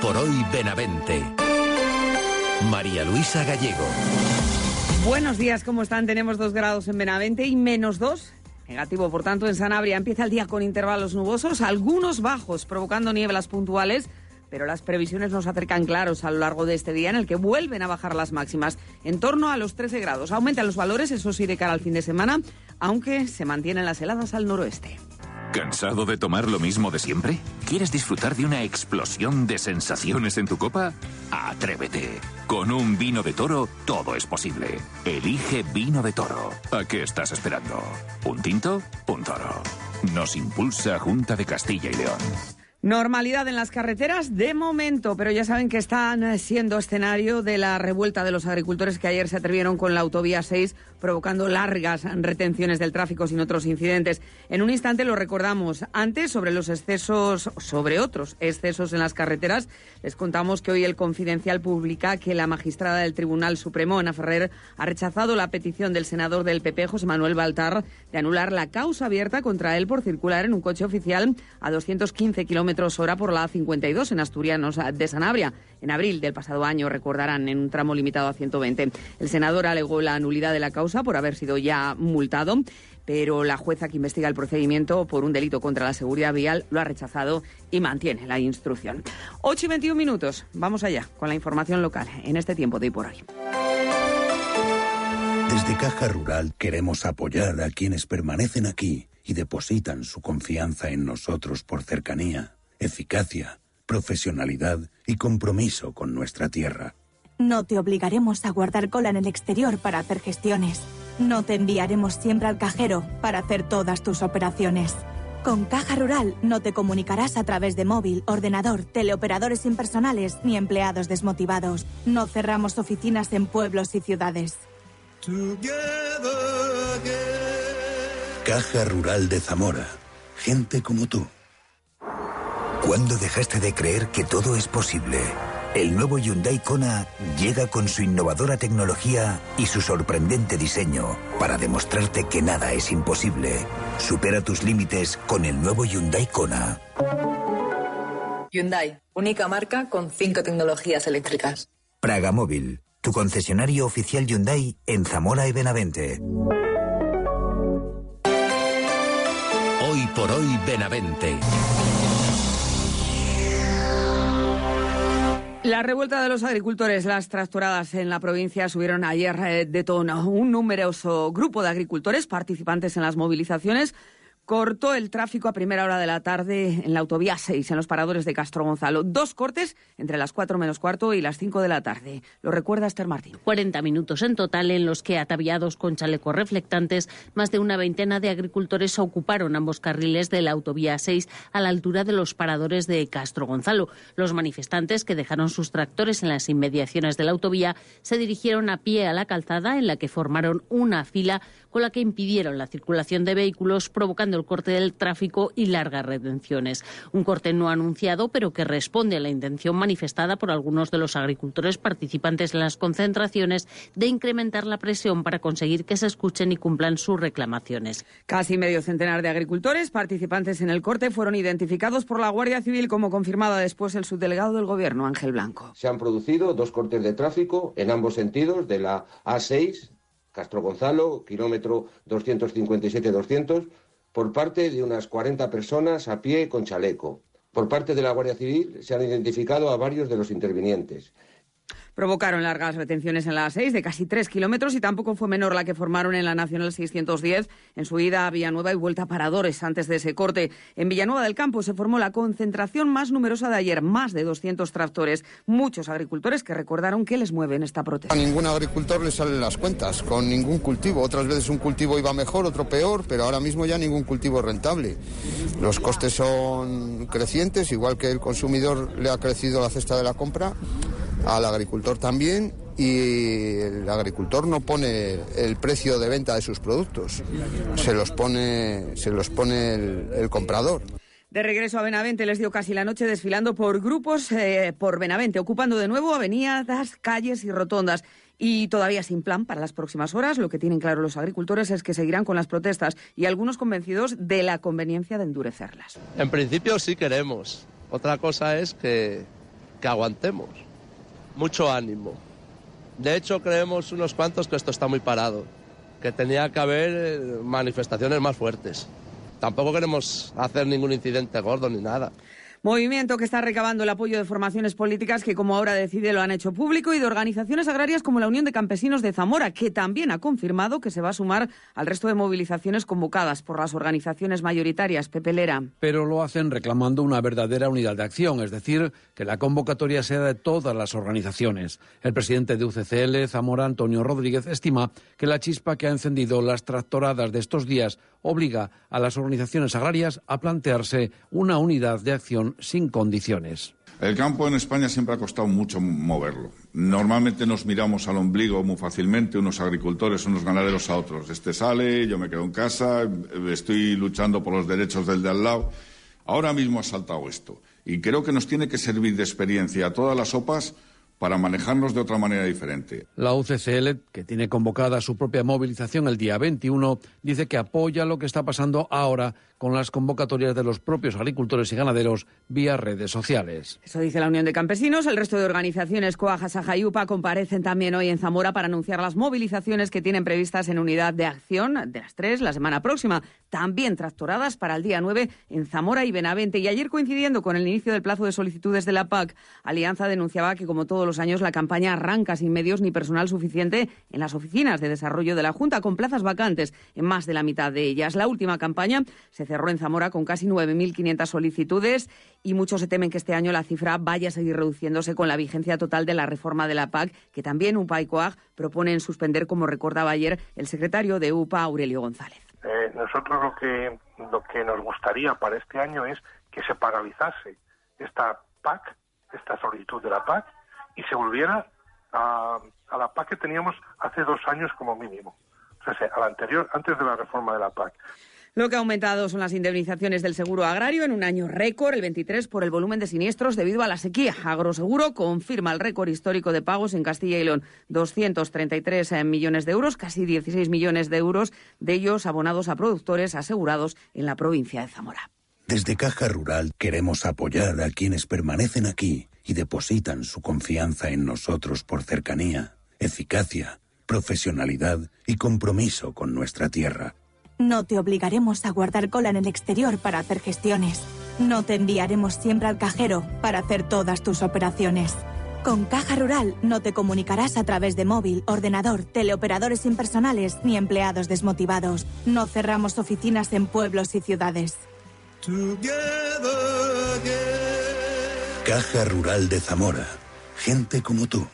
Por hoy Benavente. María Luisa Gallego. Buenos días, ¿cómo están? Tenemos dos grados en Benavente y menos dos. Negativo, por tanto, en Sanabria empieza el día con intervalos nubosos, algunos bajos, provocando nieblas puntuales, pero las previsiones nos acercan claros a lo largo de este día en el que vuelven a bajar las máximas en torno a los 13 grados. Aumentan los valores, eso sí, de cara al fin de semana, aunque se mantienen las heladas al noroeste. ¿Cansado de tomar lo mismo de siempre? ¿Quieres disfrutar de una explosión de sensaciones en tu copa? Atrévete. Con un vino de toro todo es posible. Elige vino de toro. ¿A qué estás esperando? ¿Un tinto? Un toro. Nos impulsa Junta de Castilla y León. Normalidad en las carreteras de momento, pero ya saben que están siendo escenario de la revuelta de los agricultores que ayer se atrevieron con la autovía 6, provocando largas retenciones del tráfico sin otros incidentes. En un instante lo recordamos. Antes, sobre los excesos, sobre otros excesos en las carreteras, les contamos que hoy el Confidencial publica que la magistrada del Tribunal Supremo, Ana Ferrer, ha rechazado la petición del senador del PP, José Manuel Baltar, de anular la causa abierta contra él por circular en un coche oficial a 215 kilómetros hora por la A52 en Asturianos de Sanabria. En abril del pasado año, recordarán, en un tramo limitado a 120. El senador alegó la nulidad de la causa por haber sido ya multado, pero la jueza que investiga el procedimiento por un delito contra la seguridad vial lo ha rechazado y mantiene la instrucción. 8 y 21 minutos. Vamos allá con la información local en este tiempo de hoy por hoy. Desde Caja Rural queremos apoyar a quienes permanecen aquí y depositan su confianza en nosotros por cercanía eficacia, profesionalidad y compromiso con nuestra tierra. No te obligaremos a guardar cola en el exterior para hacer gestiones. No te enviaremos siempre al cajero para hacer todas tus operaciones. Con Caja Rural no te comunicarás a través de móvil, ordenador, teleoperadores impersonales ni empleados desmotivados. No cerramos oficinas en pueblos y ciudades. Caja Rural de Zamora. Gente como tú. ¿Cuándo dejaste de creer que todo es posible? El nuevo Hyundai Kona llega con su innovadora tecnología y su sorprendente diseño para demostrarte que nada es imposible. Supera tus límites con el nuevo Hyundai Kona. Hyundai, única marca con cinco tecnologías eléctricas. Praga Móvil, tu concesionario oficial Hyundai en Zamora y Benavente. Hoy por hoy Benavente. La revuelta de los agricultores, las tractoradas en la provincia subieron ayer eh, de tono. Un numeroso grupo de agricultores participantes en las movilizaciones cortó el tráfico a primera hora de la tarde en la autovía 6, en los paradores de Castro Gonzalo. Dos cortes entre las 4 menos cuarto y las 5 de la tarde. Lo recuerda Esther Martín. 40 minutos en total en los que, ataviados con chalecos reflectantes, más de una veintena de agricultores ocuparon ambos carriles de la autovía 6 a la altura de los paradores de Castro Gonzalo. Los manifestantes, que dejaron sus tractores en las inmediaciones de la autovía, se dirigieron a pie a la calzada en la que formaron una fila con la que impidieron la circulación de vehículos, provocando el corte del tráfico y largas retenciones. Un corte no anunciado, pero que responde a la intención manifestada por algunos de los agricultores participantes en las concentraciones de incrementar la presión para conseguir que se escuchen y cumplan sus reclamaciones. Casi medio centenar de agricultores participantes en el corte fueron identificados por la Guardia Civil, como confirmaba después el subdelegado del Gobierno, Ángel Blanco. Se han producido dos cortes de tráfico en ambos sentidos de la A6 Castro Gonzalo, kilómetro 257-200, por parte de unas 40 personas a pie con chaleco. Por parte de la Guardia Civil se han identificado a varios de los intervinientes. Provocaron largas retenciones en la A6 de casi tres kilómetros y tampoco fue menor la que formaron en la Nacional 610 en su ida a Villanueva y vuelta a Paradores antes de ese corte. En Villanueva del Campo se formó la concentración más numerosa de ayer, más de 200 tractores. Muchos agricultores que recordaron que les mueve en esta protesta. A ningún agricultor le salen las cuentas con ningún cultivo. Otras veces un cultivo iba mejor, otro peor, pero ahora mismo ya ningún cultivo rentable. Los costes son crecientes, igual que el consumidor le ha crecido la cesta de la compra al agricultor también y el agricultor no pone el precio de venta de sus productos, se los pone, se los pone el, comprador. De regreso a Benavente les dio casi la noche desfilando por grupos eh, por Benavente, ocupando de nuevo avenidas, calles y rotondas. Y todavía sin plan para las próximas horas, lo que tienen claro los agricultores es que seguirán con las protestas y algunos convencidos de la conveniencia de endurecerlas. En principio sí queremos. Otra cosa es que, que aguantemos mucho ánimo. De hecho, creemos unos cuantos que esto está muy parado, que tenía que haber eh, manifestaciones más fuertes. Tampoco queremos hacer ningún incidente gordo ni nada. Movimiento que está recabando el apoyo de formaciones políticas que, como ahora decide, lo han hecho público y de organizaciones agrarias como la Unión de Campesinos de Zamora, que también ha confirmado que se va a sumar al resto de movilizaciones convocadas por las organizaciones mayoritarias. Pepelera. Pero lo hacen reclamando una verdadera unidad de acción, es decir, que la convocatoria sea de todas las organizaciones. El presidente de UCCL, Zamora, Antonio Rodríguez, estima que la chispa que ha encendido las tractoradas de estos días obliga a las organizaciones agrarias a plantearse una unidad de acción sin condiciones. El campo en España siempre ha costado mucho moverlo. Normalmente nos miramos al ombligo muy fácilmente, unos agricultores, unos ganaderos a otros. Este sale, yo me quedo en casa, estoy luchando por los derechos del de al lado. Ahora mismo ha saltado esto. Y creo que nos tiene que servir de experiencia a todas las OPAs para manejarnos de otra manera diferente. La UCCL, que tiene convocada su propia movilización el día 21, dice que apoya lo que está pasando ahora con las convocatorias de los propios agricultores y ganaderos vía redes sociales. Eso dice la Unión de Campesinos. El resto de organizaciones, Coaja, Saja y UPA, comparecen también hoy en Zamora para anunciar las movilizaciones que tienen previstas en unidad de acción de las tres la semana próxima. También tractoradas para el día 9 en Zamora y Benavente. Y ayer, coincidiendo con el inicio del plazo de solicitudes de la PAC, Alianza denunciaba que, como todos los años, la campaña arranca sin medios ni personal suficiente en las oficinas de desarrollo de la Junta, con plazas vacantes en más de la mitad de ellas. La última campaña se cerró en Zamora con casi 9.500 solicitudes y muchos se temen que este año la cifra vaya a seguir reduciéndose con la vigencia total de la reforma de la PAC, que también UPA y COAG proponen suspender, como recordaba ayer el secretario de UPA, Aurelio González. Eh, nosotros lo que, lo que nos gustaría para este año es que se paralizase esta PAC, esta solicitud de la PAC, y se volviera a, a la PAC que teníamos hace dos años como mínimo. O sea, a la anterior, antes de la reforma de la PAC. Lo que ha aumentado son las indemnizaciones del seguro agrario en un año récord, el 23, por el volumen de siniestros debido a la sequía. Agroseguro confirma el récord histórico de pagos en Castilla y León, 233 eh, millones de euros, casi 16 millones de euros de ellos abonados a productores asegurados en la provincia de Zamora. Desde Caja Rural queremos apoyar a quienes permanecen aquí y depositan su confianza en nosotros por cercanía, eficacia, profesionalidad y compromiso con nuestra tierra. No te obligaremos a guardar cola en el exterior para hacer gestiones. No te enviaremos siempre al cajero para hacer todas tus operaciones. Con Caja Rural no te comunicarás a través de móvil, ordenador, teleoperadores impersonales ni empleados desmotivados. No cerramos oficinas en pueblos y ciudades. Caja Rural de Zamora. Gente como tú.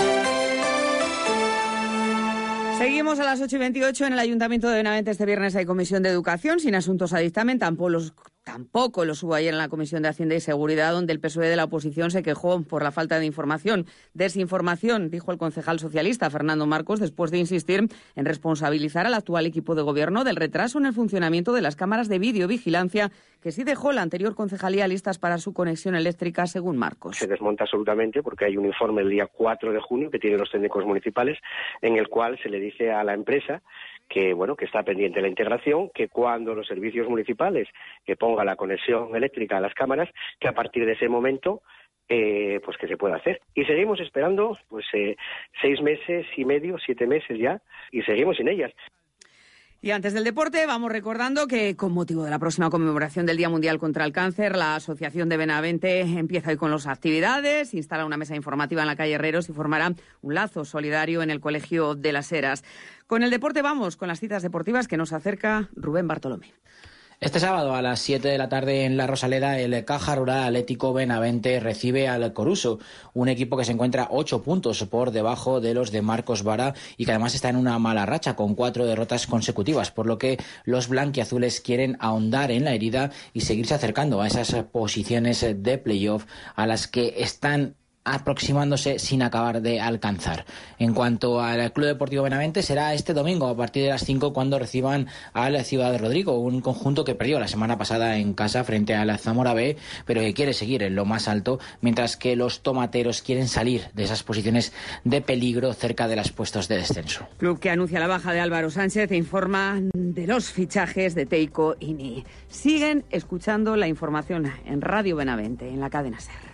Seguimos a las 8 y 28 en el Ayuntamiento de Benavente. Este viernes hay comisión de educación sin asuntos a dictamen. Tampoco los, tampoco los hubo ayer en la Comisión de Hacienda y Seguridad, donde el PSOE de la oposición se quejó por la falta de información. Desinformación, dijo el concejal socialista Fernando Marcos, después de insistir en responsabilizar al actual equipo de gobierno del retraso en el funcionamiento de las cámaras de videovigilancia que sí dejó la anterior concejalía listas para su conexión eléctrica, según Marcos. Se desmonta absolutamente porque hay un informe el día 4 de junio que tienen los técnicos municipales en el cual se le dice a la empresa que bueno que está pendiente la integración, que cuando los servicios municipales que ponga la conexión eléctrica a las cámaras, que a partir de ese momento eh, pues que se pueda hacer. Y seguimos esperando pues eh, seis meses y medio, siete meses ya, y seguimos sin ellas. Y antes del deporte, vamos recordando que con motivo de la próxima conmemoración del Día Mundial contra el Cáncer, la Asociación de Benavente empieza hoy con las actividades, instala una mesa informativa en la calle Herreros y formará un lazo solidario en el Colegio de las Heras. Con el deporte vamos, con las citas deportivas que nos acerca Rubén Bartolomé. Este sábado a las 7 de la tarde en La Rosaleda, el Caja Rural Atlético Benavente recibe al Coruso, un equipo que se encuentra ocho puntos por debajo de los de Marcos Vara y que además está en una mala racha con cuatro derrotas consecutivas, por lo que los blanquiazules quieren ahondar en la herida y seguirse acercando a esas posiciones de playoff a las que están aproximándose sin acabar de alcanzar. En cuanto al Club Deportivo Benavente, será este domingo a partir de las 5 cuando reciban al Ciudad de Rodrigo, un conjunto que perdió la semana pasada en casa frente a la Zamora B, pero que quiere seguir en lo más alto, mientras que los tomateros quieren salir de esas posiciones de peligro cerca de los puestos de descenso. Club que anuncia la baja de Álvaro Sánchez e informa de los fichajes de Teiko Ini. Siguen escuchando la información en Radio Benavente, en la cadena SER.